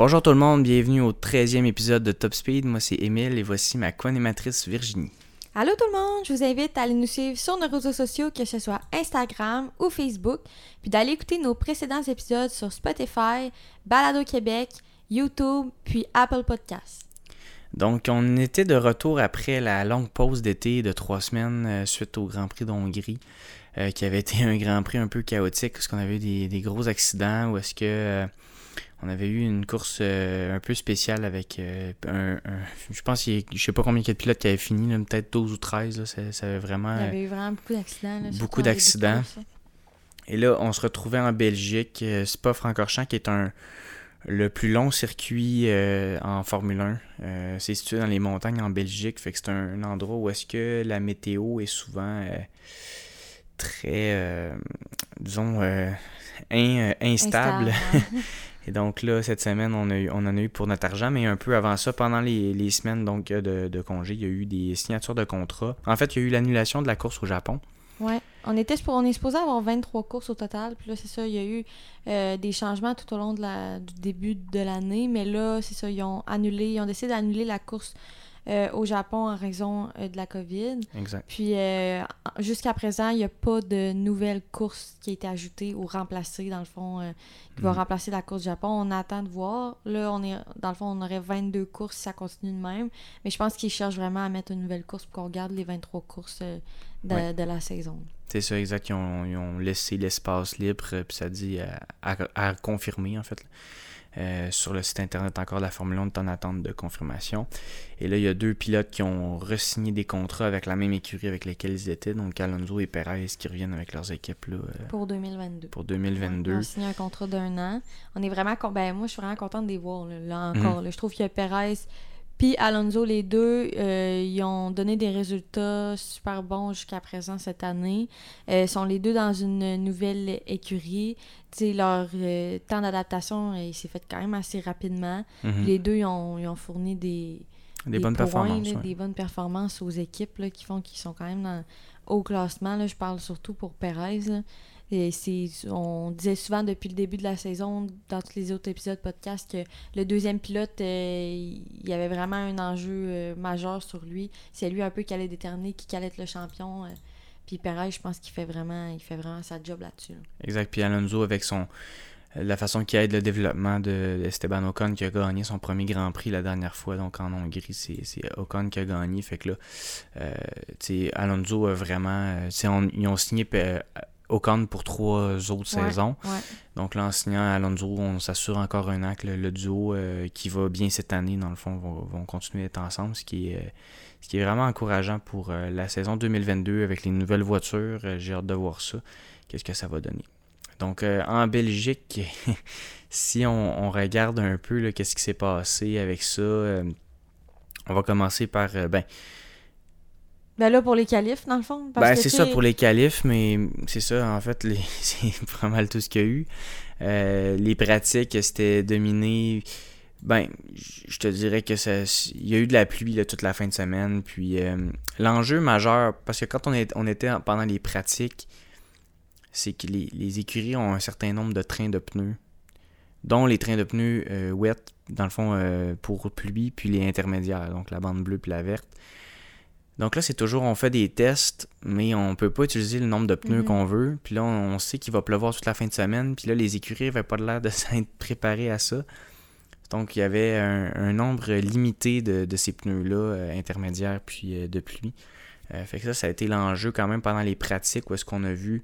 Bonjour tout le monde, bienvenue au 13e épisode de Top Speed. Moi c'est Émile et voici ma co-animatrice Virginie. Allô tout le monde, je vous invite à aller nous suivre sur nos réseaux sociaux, que ce soit Instagram ou Facebook, puis d'aller écouter nos précédents épisodes sur Spotify, Balado Québec, YouTube, puis Apple Podcasts. Donc on était de retour après la longue pause d'été de trois semaines euh, suite au Grand Prix d'Hongrie. Euh, qui avait été un Grand Prix un peu chaotique parce qu'on avait eu des, gros accidents ou est-ce que euh, on avait eu une course un peu spéciale avec un, Je pense, qu'il je sais pas combien il y a de pilotes qui avaient fini, peut-être 12 ou 13. Là, ça, avait vraiment. Il y avait eu vraiment beaucoup d'accidents. Beaucoup d'accidents. Et là, on se retrouvait en Belgique, Spa-Francorchamps, qui est un le plus long circuit en Formule 1. c'est situé dans les montagnes en Belgique, fait que c'est un, endroit où est-ce que la météo est souvent très, disons, instable. Et donc là, cette semaine, on, a eu, on en a eu pour notre argent, mais un peu avant ça, pendant les, semaines donc, de, de, congé, il y a eu des signatures de contrats. En fait, il y a eu l'annulation de la course au Japon. Ouais. On était on est supposé avoir 23 courses au total. Puis là, c'est ça, il y a eu euh, des changements tout au long du début de l'année. Mais là, c'est ça, ils ont annulé, ils ont décidé d'annuler la course euh, au Japon en raison euh, de la COVID. Exact. Puis euh, jusqu'à présent, il n'y a pas de nouvelle course qui a été ajoutée ou remplacée, dans le fond, qui va mm. remplacer la course du Japon. On attend de voir. Là, on est, dans le fond, on aurait 22 courses si ça continue de même. Mais je pense qu'ils cherchent vraiment à mettre une nouvelle course pour qu'on regarde les 23 courses de, la saison. C'est ça, exact. Ils ont, laissé l'espace libre, puis ça dit à, à confirmer, en fait. Euh, sur le site internet encore la Formule 1 est en attente de confirmation. Et là, il y a deux pilotes qui ont re-signé des contrats avec la même écurie avec lesquels ils étaient, donc Alonso et Perez qui reviennent avec leurs équipes. Là, euh, pour 2022. Pour 2022. Ils ont signé un contrat d'un an. On est vraiment. Ben, moi, je suis vraiment contente de les voir. Là, encore. Mhm. je trouve que Perez puis Alonso, les deux, euh, ils ont donné des résultats super bons jusqu'à présent cette année. Euh, ils sont les deux dans une nouvelle écurie. leur euh, temps d'adaptation il s'est fait quand même assez rapidement. Mhm. Les deux, ils ont, fourni des, des, bonnes performances. Des bonnes performances aux équipes qui font qu'ils sont quand même dans haut classement. Là, je parle surtout pour Perez. On disait souvent depuis le début de la saison, dans tous les autres épisodes podcast, que le deuxième pilote, euh, il y avait vraiment un enjeu euh, majeur sur lui. C'est lui un peu qui allait déterminer qui allait être le champion. Euh. puis Perez, je pense qu'il fait vraiment il fait vraiment sa job là-dessus. Exact. Puis Alonso, avec son la façon qu'il aide le développement de Esteban Ocon qui a gagné son premier Grand Prix la dernière fois, donc en Hongrie, c'est Ocon qui a gagné. Fait que là, Alonso a vraiment. ils ont signé Ocon pour trois autres saisons. Donc là, en signant Alonso, on s'assure encore un an que le, duo euh, qui va bien cette année, dans le fond, vont, continuer d'être ensemble, ce qui est, ce qui est vraiment encourageant pour euh, la saison 2022 avec les nouvelles voitures. Euh, j'ai hâte de voir ça. Qu'est-ce que ça va donner? Donc en Belgique, si on, regarde un peu qu'est-ce qui s'est passé avec ça, on va commencer par... ben, ben là, pour les qualifs, dans le fond. ben, c'est ça pour les qualifs, mais c'est ça, en fait, les... c'est pas mal tout ce qu'il y a eu. Euh, les pratiques, c'était dominé. Ben, je te dirais que ça. Il y a eu de la pluie là, toute la fin de semaine. Puis euh, l'enjeu majeur, parce que quand on, est, on était pendant les pratiques, c'est que les, écuries ont un certain nombre de trains de pneus, dont les trains de pneus euh, wet, dans le fond, pour pluie, puis les intermédiaires, donc la bande bleue puis la verte. Donc là, c'est toujours, on fait des tests, mais on peut pas utiliser le nombre de pneus mhm. qu'on veut. Puis là, on, sait qu'il va pleuvoir toute la fin de semaine. Puis là, les écuries n'avaient pas l'air de s'être préparées à ça. Donc, il y avait un, nombre limité de, ces pneus-là, euh, intermédiaires, puis euh, de pluie. Euh, fait que ça, ça a été l'enjeu quand même pendant les pratiques où est-ce qu'on a vu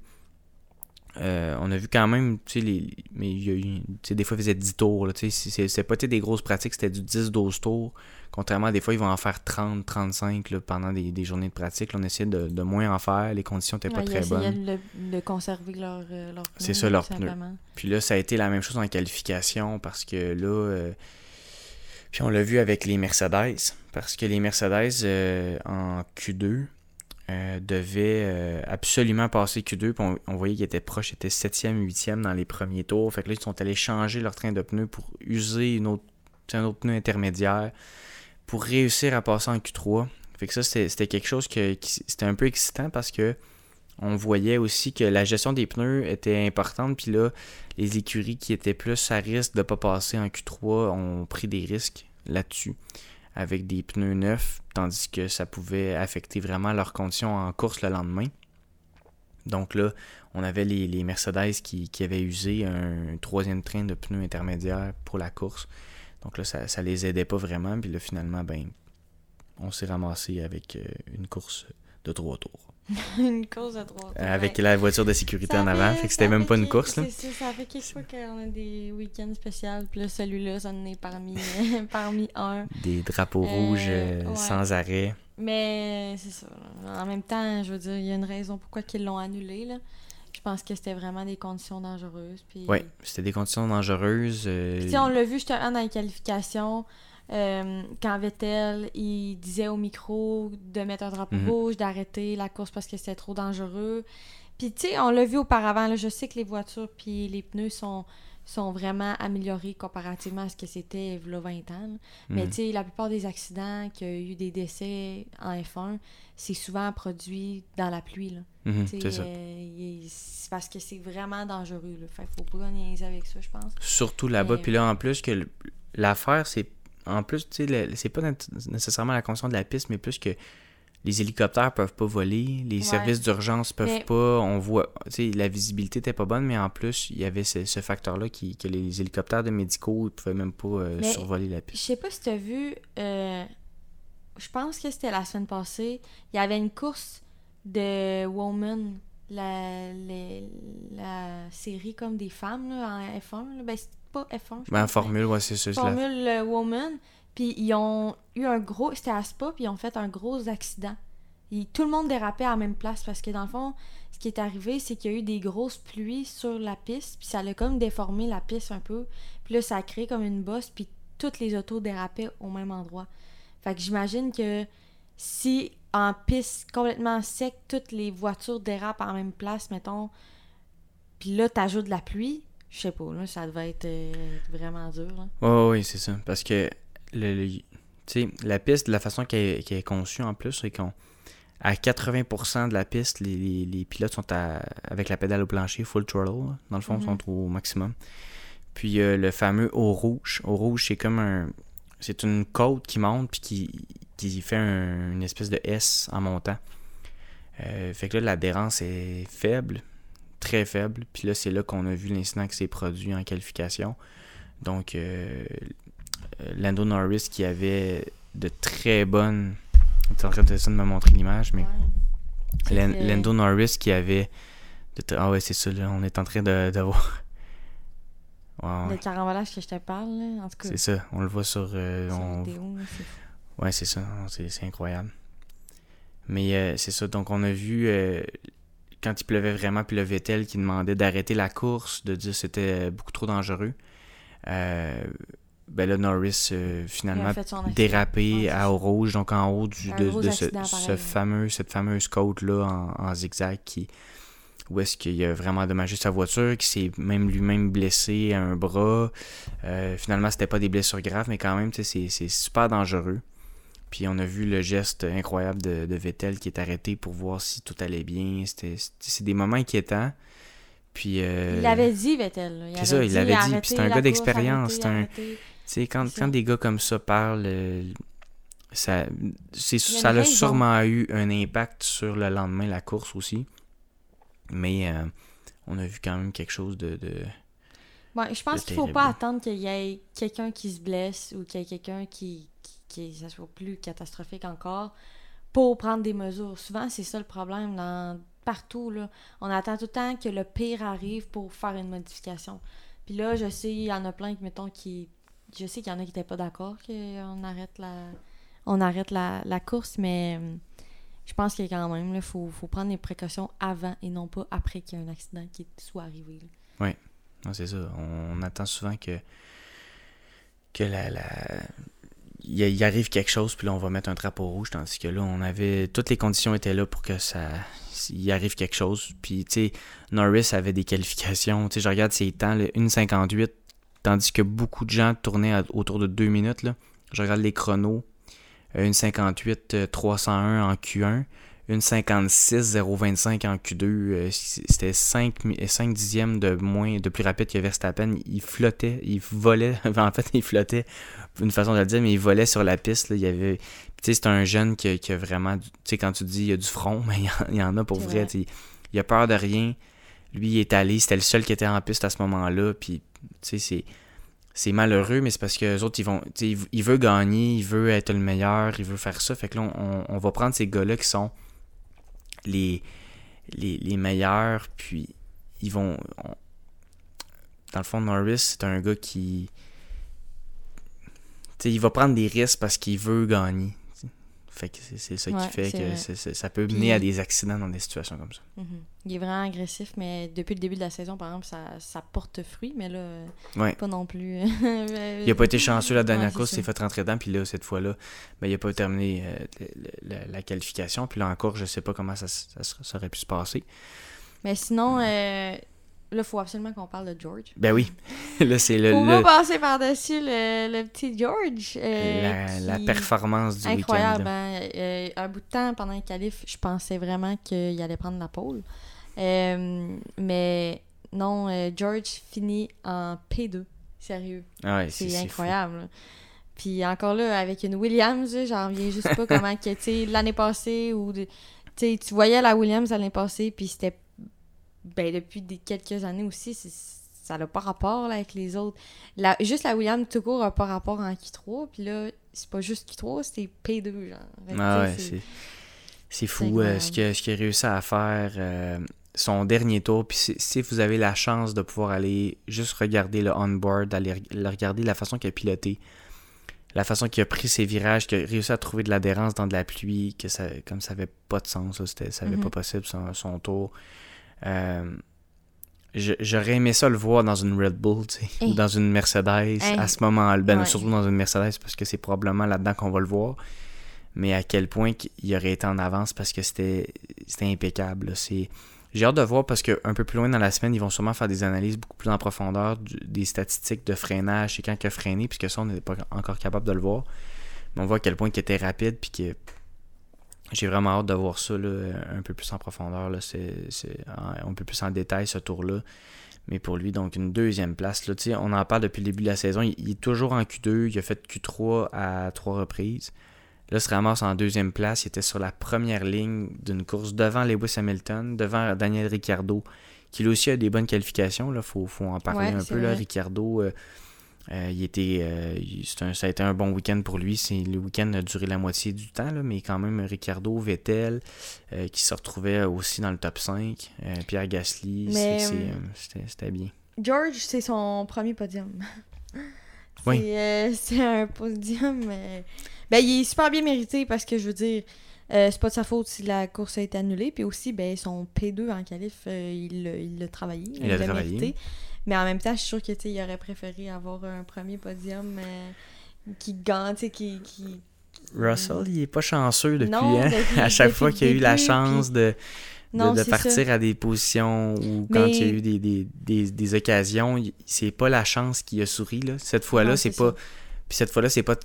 euh, on a vu quand même, tu sais, les, mais il y a eu, tu sais, des fois, ils faisaient 10 tours. Tu sais, c'est pas des grosses pratiques, c'était du 10-12 tours. Contrairement à des fois, ils vont en faire 30-35 pendant des, des, journées de pratique. on essayait de, de, moins en faire. Les conditions n'étaient pas très bonnes. De, de conserver leur, euh, leur C'est ça, leur pneus. Puis là, ça a été la même chose en qualification parce que là. Euh, puis on l'a vu avec les Mercedes. Parce que les Mercedes en Q2, euh, devait euh, absolument passer Q2. Puis on, voyait qu'ils étaient proches, ils étaient 7e, 8e dans les premiers tours. Fait que là, ils sont allés changer leur train de pneus pour user une autre, un autre pneu intermédiaire. pour réussir à passer en Q3. Fait que ça, c'était quelque chose qui c'était un peu excitant parce que on voyait aussi que la gestion des pneus était importante. Puis là, les écuries qui étaient plus à risque de ne pas passer en Q3 ont pris des risques là-dessus avec des pneus neufs, tandis que ça pouvait affecter vraiment leurs conditions en course le lendemain. Donc là, on avait les, Mercedes qui, avaient usé un troisième train de pneus intermédiaires pour la course. Donc là, ça, ça les aidait pas vraiment. Puis là, finalement, ben, on s'est ramassé avec euh, une course de trois tours. une course de trois tours. Avec la voiture de sécurité en avant. Fait que c'était même pas une course. Là. Ça, ça fait quelques fois qu'on a des week-ends spéciaux. Puis là, celui-là, ça en est parmi, parmi un. Des drapeaux euh, rouges euh, sans arrêt. Mais c'est ça. En même temps, je veux dire, il y a une raison pourquoi ils l'ont annulé. Là. Je pense que c'était vraiment des conditions dangereuses. Puis... Oui, c'était des conditions dangereuses. Euh... on l'a vu justement dans les qualifications. Euh, quand Vettel, il disait au micro de mettre un drapeau mhm. rouge, d'arrêter la course parce que c'était trop dangereux. Puis, tu sais, on l'a vu auparavant, là, je sais que les voitures puis les pneus sont, sont vraiment améliorés comparativement à ce que c'était il y a 20 ans. Mais, mhm. tu sais, la plupart des accidents qui ont eu des décès en F1, c'est souvent produit dans la pluie. Là. Mhm, c'est ça. Euh, parce que c'est vraiment dangereux. Là. Fait faut pas niaiser avec ça, je pense. Surtout là-bas. Puis là, en plus, que l'affaire, c'est en plus, tu sais, c'est pas nécessairement la condition de la piste, mais plus que les hélicoptères peuvent pas voler, les services d'urgence peuvent pas, on voit, tu sais, la visibilité était pas bonne, mais en plus, il y avait ce, facteur-là qui, que les hélicoptères de médicaux, ils pouvaient même pas euh, survoler la piste. Je sais pas si tu as vu, euh, je pense que c'était la semaine passée, il y avait une course de Woman, la, la, série comme des femmes là, en F1, là. Ben, pas F1. Ben, en Formule, ouais, c'est ça. Formule euh, Woman. Puis ils ont eu un gros. C'était à Spa, puis ils ont fait un gros accident. tout le monde dérapait à la même place parce que dans le fond, ce qui est arrivé, c'est qu'il y a eu des grosses pluies sur la piste, puis ça a comme déformé la piste un peu. Puis là, ça a créé comme une bosse, puis toutes les autos dérapaient au même endroit. Fait que j'imagine que si en piste complètement sec, toutes les voitures dérapent en même place, mettons, puis là, t'ajoutes de la pluie, je sais pas, là, ça devait être euh, vraiment dur. Là. oui, c'est ça. Parce que le, la piste, la façon qu'elle est conçue en plus, c'est qu'on à 80% de la piste, les, pilotes sont avec la pédale au plancher, full throttle. Dans le fond, ils sont mhm. au maximum. Puis le fameux haut rouge. Au rouge, c'est comme un. C'est une côte qui monte puis qui, qui fait une espèce de S en montant. Euh, fait que là, l'adhérence est faible très faible. Puis là, c'est là qu'on a vu l'incident qui s'est produit en qualification. Donc, euh, euh, Lando Norris qui avait de très bonnes. Tu es en train de, me montrer l'image, mais. Lando Norris qui avait. Ah ouais, c'est ça, là, on est en train de, de voir. Le carambolage que je te parle, là, en tout cas. C'est ça, on le voit sur. Euh, ouais, c'est ça, c'est incroyable. Mais c'est ça, donc on a vu quand il pleuvait vraiment, puis le Vettel qui demandait d'arrêter la course, de dire que c'était beaucoup trop dangereux. Euh, ben là, Norris euh, finalement dérapé à haut rouge, donc en haut du, de, ce, fameux, cette fameuse côte-là en, zigzag qui où est-ce qu'il a vraiment endommagé sa voiture, qui s'est même lui-même blessé à un bras. Euh, finalement, c'était pas des blessures graves, mais quand même, c'est super dangereux. Puis on a vu le geste incroyable de, Vettel qui est arrêté pour voir si tout allait bien. C'est des moments inquiétants. Puis, euh, Il l'avait dit, Vettel. C'est ça, il l'avait dit. Puis c'est un gars d'expérience. quand, quand des gars comme ça parlent, euh, ça, ça a sûrement eu un impact sur le lendemain, la course aussi. Mais euh, on a vu quand même quelque chose de. de je pense qu'il faut pas attendre qu'il y ait quelqu'un qui se blesse ou qu'il y ait quelqu'un qui, que ça soit plus catastrophique encore pour prendre des mesures. Souvent, c'est ça le problème dans partout. Là. On attend tout le temps que le pire arrive pour faire une modification. Puis là, je sais, il y en a plein qui, mettons, qui. Je sais qu'il y en a qui n'étaient pas d'accord qu'on arrête la. On arrête la, course, mais je pense que quand même, il faut, prendre des précautions avant et non pas après qu'il y ait un accident qui soit arrivé. Oui, c'est ça. On, attend souvent que, que la, il, arrive quelque chose, puis là, on va mettre un drapeau rouge, tandis que là, on avait. Toutes les conditions étaient là pour que ça. Il arrive quelque chose. Puis, tu Norris avait des qualifications. Tu sais, je regarde ses temps, 1,58, tandis que beaucoup de gens tournaient autour de 2 minutes. Je regarde les chronos. une 58 301 en Q1, une 56 025 en Q2. Euh, c'était 5, 5 dixièmes de moins, de plus rapide que Verstappen. Il flottait, il volait. en fait, il flottait, une façon de le dire, mais il volait sur la piste. Il y avait. Tu sais, c'est un jeune qui a, vraiment. Tu sais, quand tu dis il y a du front, mais il y en, a pour vrai. Il a peur de rien. Lui, il est allé. C'était le seul qui était en piste à ce moment-là. Puis, tu sais, c'est c'est malheureux, mais c'est parce que les autres, ils vont. Il veut gagner, il veut être le meilleur, il veut faire ça. Fait que là, on, on va prendre ces gars-là qui sont les, les, meilleurs, puis ils vont. dans le fond, Norris, c'est un gars qui. il va prendre des risques parce qu'il veut gagner. Fait que c'est ça qui fait que ça peut mener à des accidents dans des situations comme ça. Mhm. Il est vraiment agressif, mais depuis le début de la saison, par exemple, ça, ça porte fruit, mais là, pas non plus. il a pas été chanceux la dernière course, il s'est fait rentrer dedans, puis là, cette fois-là, ben, il a pas terminé euh, la, qualification. Puis là encore, je sais pas comment ça, ça, ça aurait pu se passer. Mais sinon, euh, Là, il faut absolument qu'on parle de George. Ben oui. là, c'est le. Faut pas passer par-dessus le, petit George. Euh, la, performance du Incroyable. Hein? Euh, un bout de temps, pendant le qualif, je pensais vraiment qu'il allait prendre la pole. Euh, mais non, George finit en P2. Sérieux. Ah c'est incroyable. Puis encore là, avec une Williams, j'en reviens juste pas comment que, tu sais, l'année passée, ou tu voyais la Williams l'année passée, puis c'était ben, depuis des quelques années aussi, ça n'a pas rapport là, avec les autres. La, juste la William tout court n'a pas rapport en Q3, puis là, c'est pas juste Q3, c'est P2, genre. ah ouais, c'est... C'est fou euh, ce qu'il ce a réussi à faire euh, son dernier tour. Puis si, vous avez la chance de pouvoir aller juste regarder le on-board, aller regarder la façon qu'il a piloté, la façon qu'il a pris ses virages, qu'il a réussi à trouver de l'adhérence dans de la pluie, que ça, comme ça n'avait pas de sens, ça n'avait mm-hmm. pas possible son, son tour. Euh, j'aurais aimé ça le voir dans une Red Bull, sais, ou dans une Mercedes à ce moment-là. Ben, Surtout dans une Mercedes parce que c'est probablement là-dedans qu'on va le voir. Mais à quel point il aurait été en avance parce que c'était impeccable. J'ai hâte de voir parce qu'un peu plus loin dans la semaine, ils vont sûrement faire des analyses beaucoup plus en profondeur des statistiques de freinage et quand il a freiné, puisque ça, on n'est pas encore capable de le voir. Mais on voit à quel point il était rapide puis que j'ai vraiment hâte de voir ça un peu plus en profondeur. Là. C'est, un peu plus en détail ce tour-là. Mais pour lui, donc une deuxième place. Là, on en parle depuis le début de la saison. Il, est toujours en Q2. Il a fait Q3 à trois reprises. Là, il se ramasse en deuxième place. Il était sur la première ligne d'une course devant Lewis Hamilton, devant Daniel Ricciardo, qui lui aussi a des bonnes qualifications. Il faut, faut, en parler un peu. Là. Ricciardo, euh, euh, il était, euh, ça a été un bon week-end pour lui. Le week-end a duré la moitié du temps, mais quand même Ricardo, Vettel, euh, qui se retrouvait aussi dans le top 5. Pierre Gasly, c'était bien. George, c'est son premier podium. oui. C'est un podium. Ben, il est super bien mérité parce que je veux dire, c'est pas de sa faute si la course a été annulée. Puis aussi, ben, son P2 en qualif, il l'a travaillé. Il l'a travaillé. Mérité. Mais en même temps, je suis sûre qu'il aurait préféré avoir un premier podium euh, qui gagne, qui, qui... Russell, il est pas chanceux depuis. hein? à chaque fois qu'il a eu la chance de, de, partir à des positions ou quand il y a eu des, des, des, des occasions, c'est pas la chance qui a souri. Là. Cette fois-là, c'est pas. Puis cette fois-là, c'est pas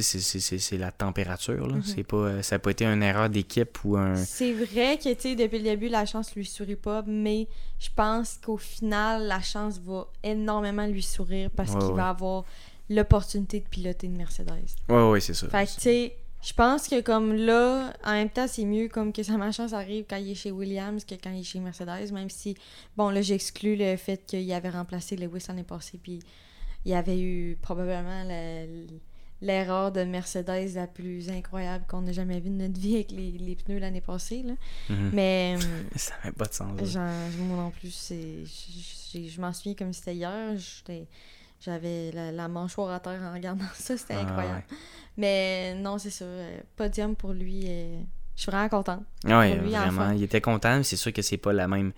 c'est la température. Là. Mhm. pas, euh, ça n'a pas été une erreur d'équipe ou un. C'est vrai que depuis le début, la chance lui sourit pas, mais je pense qu'au final, la chance va énormément lui sourire parce qu'il va avoir l'opportunité de piloter une Mercedes. Oui, oui, c'est ça. Fait que, tu sais, je pense que comme là, en même temps, c'est mieux comme que sa malchance arrive quand il est chez Williams que quand il est chez Mercedes, même si, bon, là, j'exclus le fait qu'il avait remplacé Lewis l'année passée, puis il y avait eu probablement le l'erreur de Mercedes la plus incroyable qu'on ait jamais vue de notre vie avec les, les pneus l'année passée. Là. Mhm. Mais. ça n'avait pas de sens. moi non plus, je m'en souviens comme c'était hier. J'avais la, la, mâchoire à terre en regardant ça, c'était ah, incroyable. Mais non, c'est ça. Euh, podium pour lui. Euh, je suis vraiment contente. Oui, vraiment. Il était content. C'est sûr que c'est pas la même.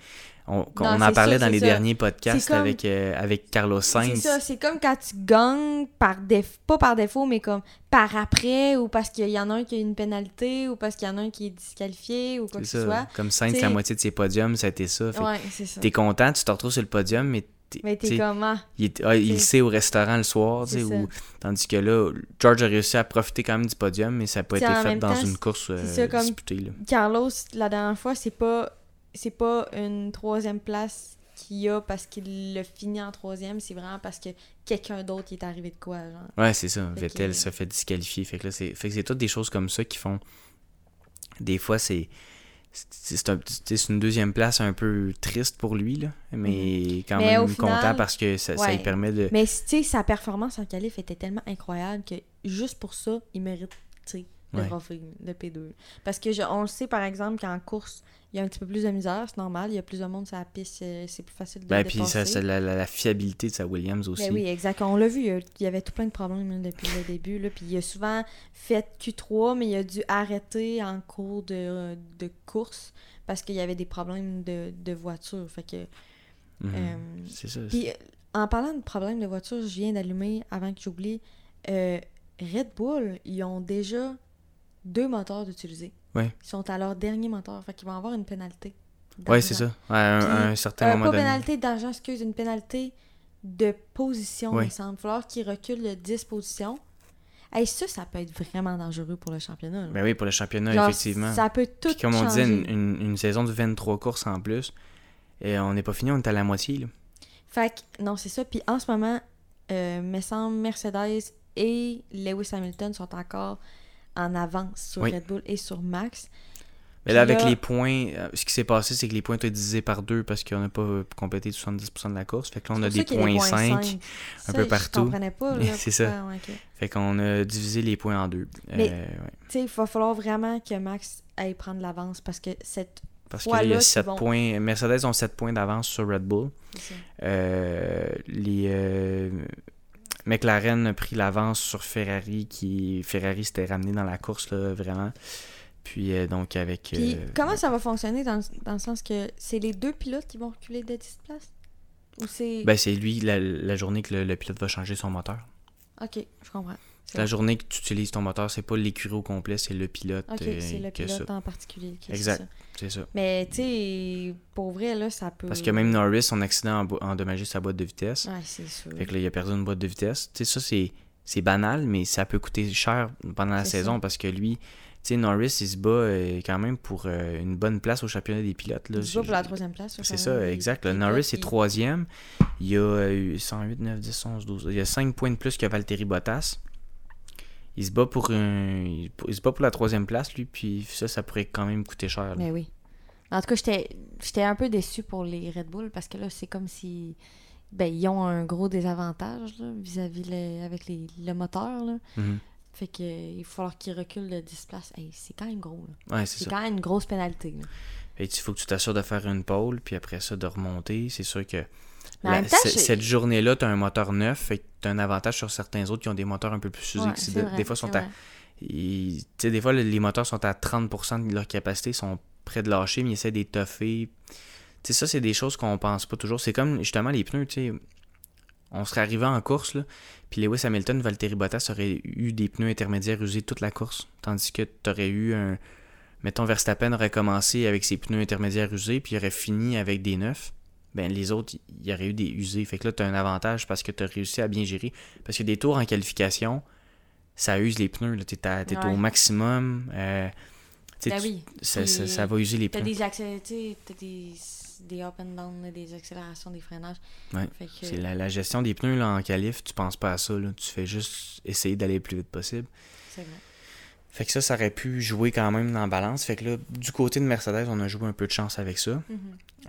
On, en parlait dans les derniers podcasts avec, euh, avec Carlos Sainz. C'est ça, c'est comme quand tu gagnes, par déf... pas par défaut, mais comme par après, ou parce qu'il y en a un qui a une pénalité, ou parce qu'il y en a un qui est disqualifié, ou quoi que ce soit. Comme Sainz, la moitié de ses podiums, ça a été ça. Ouais, c'est ça. T'es content, tu te retrouves sur le podium, mais t'es- Mais t'es comment? il, est- ah, sait au restaurant le soir, tu sais, C'est ça. ou- tandis que là, George a réussi à profiter quand même du podium, mais ça n'a pas T'sais, été fait dans temps, une course euh, c'est ça, comme- disputée. Là. Carlos, la dernière fois, c'est pas c'est pas une troisième place qu'il a parce qu'il l'a fini en troisième, c'est vraiment parce que quelqu'un d'autre est arrivé de quoi, genre. Ouais, c'est ça. Fait Vettel que- se fait disqualifier. Fait que là, c'est fait que c'est toutes des choses comme ça qui font. Des fois, c'est. C'est c'est un- c'est une deuxième place un peu triste pour lui, là. Mais quand Mhm. Mais au même final, content parce que ça, ça lui permet de. Mais tu sais, sa performance en qualif était tellement incroyable que juste pour ça, il mérite le Ouais. trophée de P2. Parce que je- on le sait par exemple qu'en course, il y a un petit peu plus de misère, c'est normal, il y a plus de monde sur la piste, euh, c'est plus facile de Ben, puis ça, ça- la, la- la fiabilité de sa Williams aussi. Ben oui, exact. On l'a vu, il y avait tout plein de problèmes depuis le début. Là, puis il a souvent fait Q3, mais il a dû arrêter en cours de, de course parce qu'il y avait des problèmes de, de voiture. Fait que, Mhm. euh, C'est ça. puis, euh, en parlant de problèmes de voiture, je viens d'allumer, avant que j'oublie, euh, Red Bull, ils ont déjà deux moteurs d'utiliser. Ouais. Ils sont à leur dernier moteur. Fait qu'ils vont avoir une pénalité. Ouais, c'est ça. Ouais, à un, Puis, à un certain Euh, moment pas donné. pénalité d'argent, excuse, une pénalité de position, Ouais. il semble. Falloir qu'il recule de 10 positions. Hey, ça, ça peut être vraiment dangereux pour le championnat. là. Ben oui, pour le championnat, Genre, effectivement. Ça peut tout Puis comme on disait, changer. une, une- une saison de 23 courses en plus. Et on n'est pas fini, on est à la moitié. Là. Fait que, non, c'est ça. Puis en ce moment, euh, me semble Mercedes et Lewis Hamilton sont encore en avance sur Oui. Red Bull et sur Max. Mais là, avec là- les points, euh, ce qui s'est passé, c'est que les points étaient divisés par deux parce qu'on n'a pas euh, complété 70% de la course. Fait que là, on a des qu'il points 5. cinq. un peu partout. Je comprenais pas. là, C'est ça. ouais, ok. Fait qu'on a divisé les points en deux. Mais- Euh, ouais. Tu sais, il va falloir vraiment que Max aille prendre l'avance parce que cette. Parce que là, il y a qu'ils 7 vont- points. Mercedes ont 7 points d'avance sur Red Bull. Euh, les euh, McLaren a pris l'avance sur Ferrari qui Ferrari s'était ramené dans la course là, vraiment. Puis euh, donc avec Puis euh, comment ça va fonctionner dans, dans le sens que c'est les deux pilotes qui vont reculer de 10 places? Ou c'est. ben, c'est lui la, la journée que le, le pilote va changer son moteur. Ok, je comprends. C'est La journée que tu utilises ton moteur, c'est pas l'écurie au complet, c'est le pilote Ok, euh, c'est le pilote ça. en particulier. c'est Exact. ça. C'est ça. Mais tu sais, pour vrai, là, ça peut. Parce que même Norris, son accident a endommagé sa boîte de vitesse. Ouais, c'est sûr. Fait que là, il a perdu une boîte de vitesse. Tu sais, ça, c'est, c'est banal, mais ça peut coûter cher pendant la saison ça. parce que lui, tu sais, Norris, il se bat euh, quand même pour euh, une bonne place au championnat des pilotes. Là. Il se bat pour la troisième place. C'est ça, exact. Norris est troisième. Il a euh, eu 108, 9, 10, 11, 12. Il a 5 points de plus que Valtteri Bottas. Il se bat pour un... il se bat pour la troisième place, lui, puis ça, ça pourrait quand même coûter cher. là. Mais oui. En tout cas, j'étais j'étais un peu déçu pour les Red Bull parce que là, c'est comme si. Ben, ils ont un gros désavantage vis-à-vis le- avec les, le moteur. Là. Mhm. Fait que il va falloir qu'ils reculent de 10 places. Hey, c'est quand même gros. là. Ouais, c'est quand même une grosse pénalité. là. Fait que il faut que tu t'assures de faire une pole, puis après ça, de remonter. C'est sûr que Mais en la- même temps, ce- j'ai- cette journée-là, tu as un moteur neuf, fait tu as un avantage sur certains autres qui ont des moteurs un peu plus usés. Ouais, des, vrai, des fois, sont à, ils- des fois, le- les moteurs sont à 30% de leur capacité, sont près de lâcher, mais ils essaient d'étoffer. Tu sais, ça, c'est des choses qu'on pense pas toujours. C'est comme justement les pneus, tu sais. On serait arrivé en course, là, puis Lewis Hamilton, Valtteri Bottas auraient eu des pneus intermédiaires usés toute la course. Tandis que tu aurais eu un. Mettons, Verstappen aurait commencé avec ses pneus intermédiaires usés, puis il aurait fini avec des neufs. Ben, les autres, il y aurait eu des usés. Fait que là, tu as un avantage parce que tu as réussi à bien gérer. Parce que des tours en qualification, ça use les pneus. Tu es, Ouais. au maximum. euh, Ben tu- oui. ça, ça- ça va user les pneus. tu t'as des, des up and down, des accélérations, des freinages. Ouais. Fait que- C'est la, la gestion des pneus là, en qualif, tu penses pas à ça. Là. Tu fais juste essayer d'aller le plus vite possible. C'est vrai. Fait que ça, ça aurait pu jouer quand même dans la balance. Fait que là, du côté de Mercedes, on a joué un peu de chance avec ça. Mhm.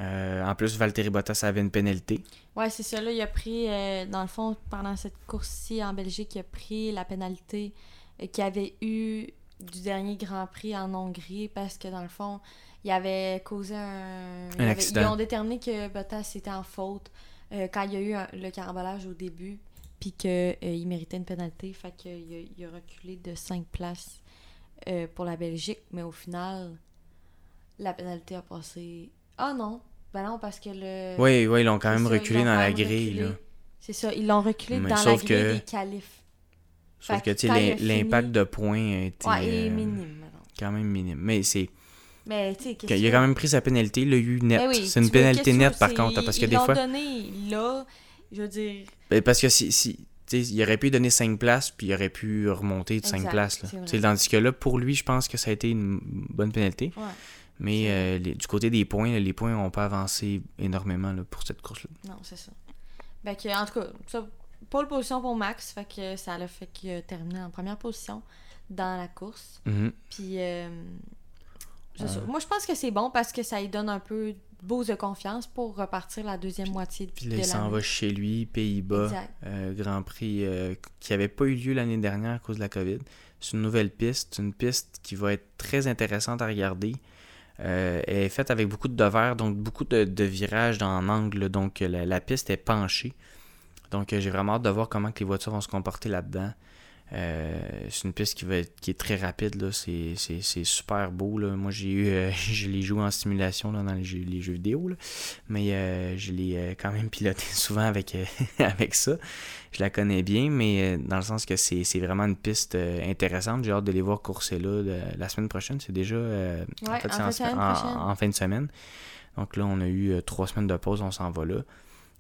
Euh, en plus, Valtteri Bottas avait une pénalité. Ouais, c'est ça. Là, il a pris, euh, dans le fond, pendant cette course-ci en Belgique, il a pris la pénalité euh, qu'il avait eu du dernier Grand Prix en Hongrie parce que, dans le fond, il avait causé un. avait- accident. Ils ont déterminé que Bottas était en faute euh, quand il y a eu un- le carambolage au début, puis qu'il méritait une pénalité. Fait qu'il a, il a reculé de 5 places euh, pour la Belgique, mais au final, la pénalité a passé. Ah non! Ben non, parce que le. Oui, oui, ils l'ont quand même ça, reculé dans la grille. C'est ça, ils l'ont reculé Mais dans la sauf grille que- des qualifs. Sauf Fait que, tu sais, fini- l'impact de points été Ouais, euh, minime, maintenant. quand même minime. Mais c'est Mais tu sais, qu'est-ce il a quand même pris sa pénalité, il l'a eu net. Ben oui, c'est une pénalité nette, par contre, parce que des fois... donné là, je veux dire. Ben, parce que si, si il aurait pu donner 5 places, puis il aurait pu remonter de 5 places. Là. Tandis que là, pour lui, je pense que ça a été une bonne pénalité. Mais euh, du côté des points, les points n'ont pas avancé énormément là, pour cette course-là. Non, c'est ça. Ben, que, en tout cas, ça, pole position pour Max, fait que ça l'a fait qu'il a terminé en première position dans la course. Mm-hmm. Puis, euh, moi, je pense que c'est bon parce que ça lui donne un peu de de confiance pour repartir la deuxième moitié puis là, il s'en va chez lui, Pays-Bas, euh, Grand Prix euh, qui n'avait pas eu lieu l'année dernière à cause de la COVID. C'est une nouvelle piste, une piste qui va être très intéressante à regarder. elle est faite avec beaucoup de devers, donc beaucoup de, virages dans angle, donc la, la, piste est penchée. Donc j'ai vraiment hâte de voir comment que les voitures vont se comporter là-dedans. Euh, c'est une piste qui, va être, qui est très rapide, là. C'est, super beau. Là. Moi, j'ai eu, euh, je l'ai joué en simulation dans les jeux, les jeux vidéo, mais euh, je l'ai quand même piloté souvent avec, avec ça. Je la connais bien, mais dans le sens que c'est, vraiment une piste intéressante. J'ai hâte de les voir courser là la semaine prochaine. C'est déjà en, fin de semaine. Donc là, on a eu trois semaines de pause, on s'en va là.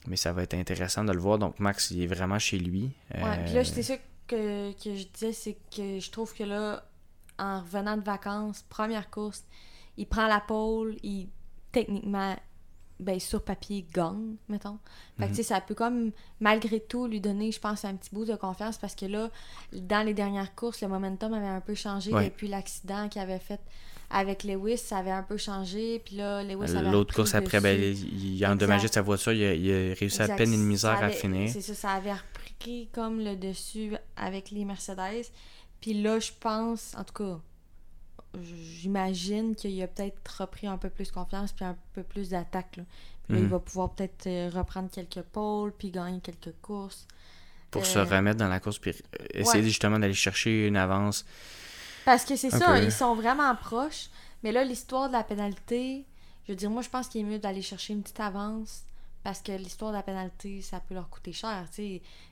Mais ça va être intéressant de le voir. Donc Max, il est vraiment chez lui. Ouais, puis là, j'étais sûr que, que je disais, c'est que je trouve que là, en revenant de vacances, première course, il prend la pole, il techniquement, ben, sur papier, gagne, mettons. Fait que, tu sais, ça peut comme, malgré tout, lui donner, je pense, un petit bout de confiance parce que là, dans les dernières courses, le momentum avait un peu changé depuis l'accident qu'il avait fait avec Lewis, ça avait un peu changé. Puis là, Lewis avait L'autre course après, ben, il, a endommagé sa voiture, il a, réussi à peine une misère à finir. C'est ça, ça avait repris comme le dessus avec les Mercedes. Puis là, je pense, en tout cas, j'imagine qu'il a peut-être repris un peu plus confiance puis un peu plus d'attaque. Puis là, il mhm. va pouvoir peut-être euh, reprendre quelques pôles puis gagner quelques courses. Pour se euh, remettre dans la course puis essayer justement d'aller chercher une avance parce que c'est ça, ils sont vraiment proches. Mais là, l'histoire de la pénalité, je veux dire, moi, je pense qu'il est mieux d'aller chercher une petite avance. Parce que l'histoire de la pénalité, ça peut leur coûter cher.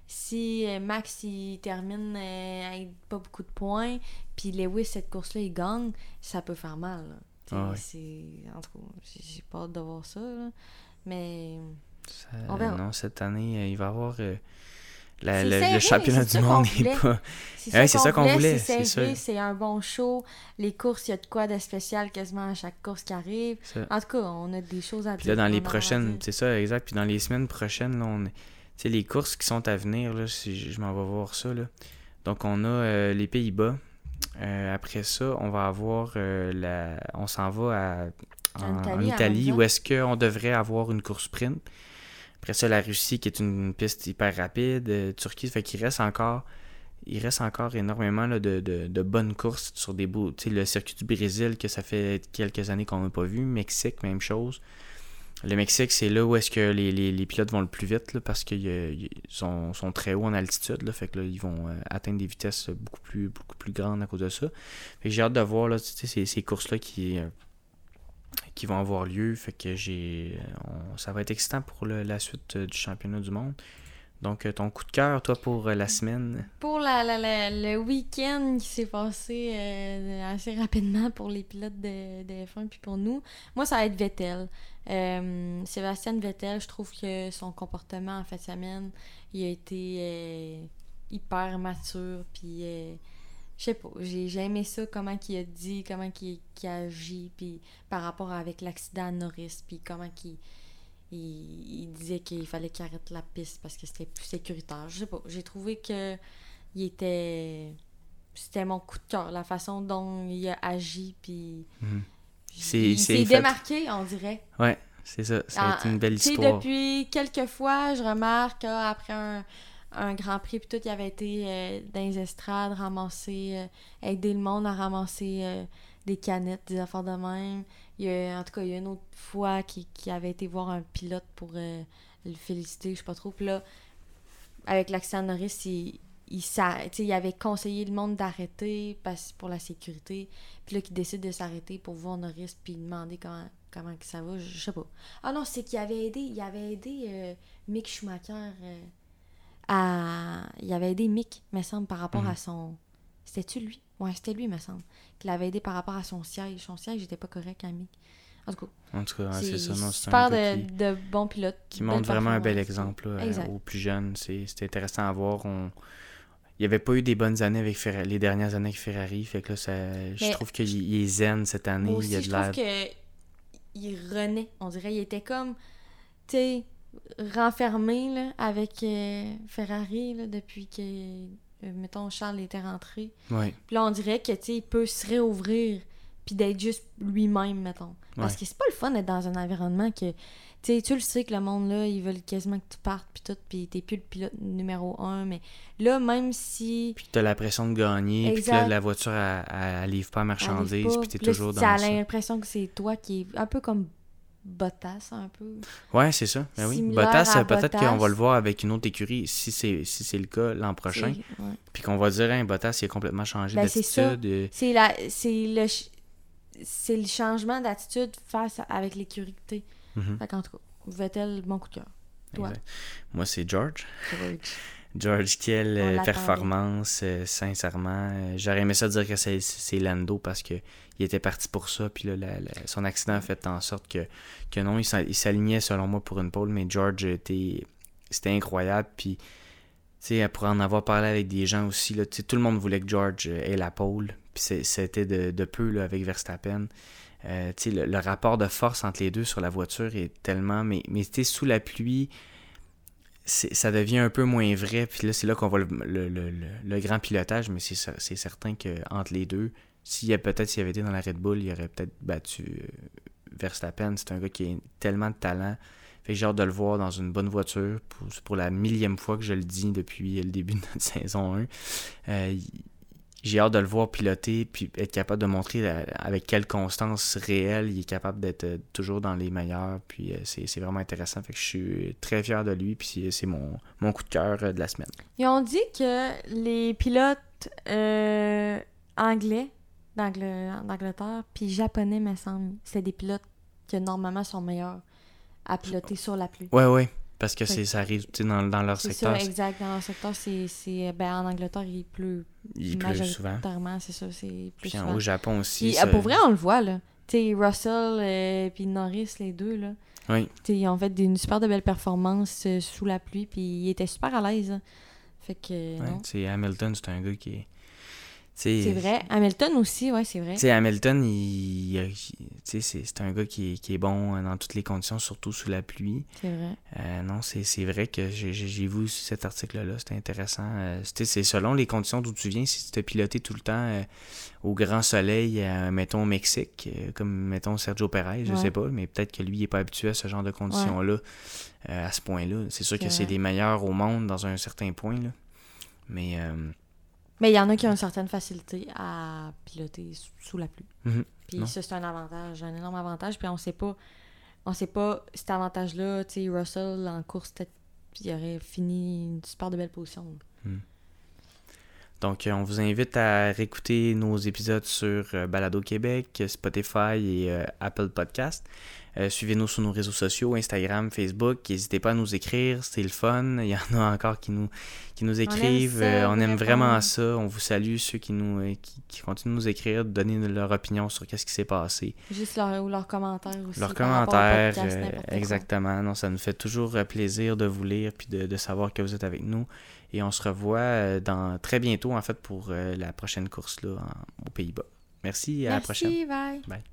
Si euh, Max il termine euh, avec pas beaucoup de points, puis Lewis, cette course-là, il gagne, ça peut faire mal. Ah c'est... En tout cas, j'ai pas hâte de voir ça. Mais. on verra. Non, cette année, euh, il va y avoir le, championnat du monde n'est pas. C'est ça qu'on voulait. C'est c'est un bon show. Les courses, il y a de quoi de spécial quasiment à chaque course qui arrive. En tout cas, on a des choses à Puis là, dans les prochaines, c'est ça, exact. Puis dans les semaines prochaines, là, on les courses qui sont à venir, là, si je, m'en vais voir ça. Là. Donc, on a euh, les Pays-Bas. Euh, après ça, on va avoir euh, la. On s'en va à, en, Italie, où est-ce qu'on devrait avoir une course sprint. Après ça, la Russie, qui est une piste hyper rapide, euh, Turquie, fait qu'il reste encore. Il reste encore énormément de, de, bonnes courses sur des sais, le circuit du Brésil, que ça fait quelques années qu'on n'a pas vu. Mexique, même chose. Le Mexique, c'est là où est-ce que les, pilotes vont le plus vite parce qu'ils sont, très hauts en altitude. Là, fait que là, ils vont euh, atteindre des vitesses beaucoup plus, beaucoup plus grandes à cause de ça. j'ai hâte de voir là, ces, ces courses-là qui, euh, qui vont avoir lieu. Fait que j'ai. ça va être excitant pour la suite euh, du championnat du monde. Donc, euh, ton coup de cœur, toi, pour euh, la semaine? Pour la, le week-end qui s'est passé assez rapidement pour les pilotes de, de, F1 puis pour nous, moi, ça va être Vettel. Sébastien Vettel, je trouve que son comportement en fin de semaine, il a été hyper mature. Puis je sais pas, j'ai aimé ça, comment il a dit, comment il, a agi, puis par rapport avec l'accident à Norris, puis comment il, il, disait qu'il fallait qu'il arrête la piste parce que c'était plus sécuritaire. Je sais pas, j'ai trouvé que il était... C'était mon coup de cœur, la façon dont il a agi, puis... Mhm. Il s'est démarqué, on dirait. Ouais, c'est ça, ça a été une belle histoire. depuis quelques fois, je remarque, après un un Grand Prix, puis tout, il avait été euh, dans les estrades, ramasser, euh, aider le monde à ramasser euh, des canettes, des affaires de même. Il y a, en tout cas, il y a une autre fois qui, avait été voir un pilote pour le féliciter, je sais pas trop. Puis là, avec l'accident Norris, il, il, il avait conseillé le monde d'arrêter pour la sécurité. Puis là, qu'il décide de s'arrêter pour voir Norris, puis demander comment, comment ça va, je, sais pas. Ah non, c'est qu'il avait aidé, il avait aidé Mick Schumacher il avait aidé Mick, me semble, par rapport à mhm. son. C'était-tu lui? Ouais, c'était lui, me semble. Qu'il avait aidé par rapport à son siège. Son siège n'était pas correct à Mick. En tout cas, En tout cas, ouais, c'est ça. Non, super un de, qui, de bons pilotes. qui montre vraiment un bel exemple là, Exact. aux plus jeunes. C'est intéressant à voir. On... Il n'y avait pas eu des bonnes années avec Ferrari, les dernières années avec Ferrari. Fait que là, ça... je trouve qu'il il est zen cette année. Moi il y a aussi, de je trouve que il renaît, on dirait. Il était comme, tu sais, renfermé là, avec euh, Ferrari là, depuis que, euh, mettons, Charles était rentré. Ouais. Puis là, on dirait que, tu il peut se réouvrir puis d'être juste lui-même, mettons. Parce Ouais. que c'est pas le fun d'être dans un environnement que, tu sais, tu le sais que le monde, là, ils veulent quasiment que tu partes puis tout, puis t'es plus le pilote numéro un, mais là, même si... Puis t'as la pression de gagner, puis que là, la voiture, elle, elle, livre pas marchandises, puis t'es toujours dans t'as ça. l'impression que c'est toi qui est un peu comme Bottas, un peu. Ouais, c'est ça. Ben oui. Bottas, euh, peut-être qu'on va le voir avec une autre écurie si c'est si c'est le cas l'an prochain. Ouais. Puis qu'on va dire, hein, Bottas, il a complètement changé Ben, d'attitude. C'est la c'est le c'est le changement d'attitude face à- avec l'écurie mhm, Fait qu'en tout cas, Vettel, bon coup de cœur. Toi? exact. Moi, c'est George. George. George, quelle euh, performance, euh, sincèrement. Euh, J'aurais aimé ça dire que c'est Lando parce que il était parti pour ça. Puis là, la- la- son accident a fait en sorte que, que non, il s'a- il s'alignait selon moi pour une pole. Mais George, était- c'était incroyable. Puis, tu sais, pour en avoir parlé avec des gens aussi, là, tout le monde voulait que George ait la pole. Puis c'était de, de peu là, avec Verstappen. Tu sais, le, le rapport de force entre les deux sur la voiture est tellement. Mais, mais tu sais, sous la pluie, ça devient un peu moins vrai. Puis là, c'est là qu'on voit le, le- le- le- grand pilotage, mais c'est cer- c'est certain qu'entre les deux, s'il y a peut-être s'il avait été dans la Red Bull, il aurait peut-être battu euh, Verstappen. C'est un gars qui a tellement de talent. Fait que j'ai hâte de le voir dans une bonne voiture pour, c'est pour la millième fois que je le dis depuis le début de notre saison 1. Euh, il- j'ai hâte de le voir piloter puis être capable de montrer euh, avec quelle constance réelle il est capable d'être euh, toujours dans les meilleurs. Puis euh, c'est vraiment intéressant. Fait que je suis très fier de lui. Puis c'est- mon, mon coup de cœur de la semaine. Ils ont dit que les pilotes euh, anglais d'Angle- d'Angleterre puis japonais, me semble, c'est des pilotes qui normalement sont meilleurs à piloter sur la pluie. Ouais, ouais. Parce que c'est ça arrive dans, dans leur C'est secteur. ça, exact. Dans leur secteur, c'est, c'est ben, en Angleterre, il pleut il pleut souvent. c'est ça, c'est plus Puis au Japon aussi. Puis, ça- euh, pour vrai, on le voit, là. Russell et puis Norris, les deux, là. Oui. Ils ont fait une super de belles performances euh, sous la pluie, puis ils étaient super à l'aise. hein. Fait que, Ouais, non. Hamilton, c'est un gars qui est. C'est vrai. Hamilton aussi, ouais, c'est vrai. Tu sais, Hamilton, il, il- tu sais, c'est un gars qui est, qui est bon dans toutes les conditions, surtout sous la pluie. C'est vrai. Euh, non, c'est vrai que j'ai- vu cet article-là, c'était intéressant. Euh, c'est selon les conditions d'où tu viens, si tu t'es piloté tout le temps euh, au grand soleil, euh, mettons au Mexique, euh, comme mettons Sergio Perez, je Ouais. sais pas, mais peut-être que lui, il est pas habitué à ce genre de conditions-là, euh, à ce point-là. C'est sûr que C'est les meilleurs au monde dans un certain point, là. Mais, euh, Mais il y en a qui ont une certaine facilité à piloter sous- la pluie. Mhm. Puis Non. ça, c'est un avantage, un énorme avantage. Puis on sait pas, on sait pas cet avantage-là. Tu sais, Russell en course, peut-être, il aurait fini une super de belle position. Donc, euh, on vous invite à réécouter nos épisodes sur euh, Balado Québec, Spotify et euh, Apple Podcast. Euh, Suivez-nous sur nos réseaux sociaux, Instagram, Facebook. N'hésitez pas à nous écrire, c'est le fun. Il y en a encore qui nous, qui nous écrivent. ça, Euh, on aime vraiment ça. On vous salue, ceux qui, nous, euh, qui, qui continuent de nous écrire, de donner leur opinion sur qu'est-ce qui s'est passé. Juste leur, ou leurs commentaires aussi. Leurs commentaires, podcast, exactement. Non, ça nous fait toujours plaisir de vous lire puis de, de savoir que vous êtes avec nous. Et on se revoit dans très bientôt en fait pour la prochaine course là en- aux Pays-Bas. Merci à la prochaine. Bye.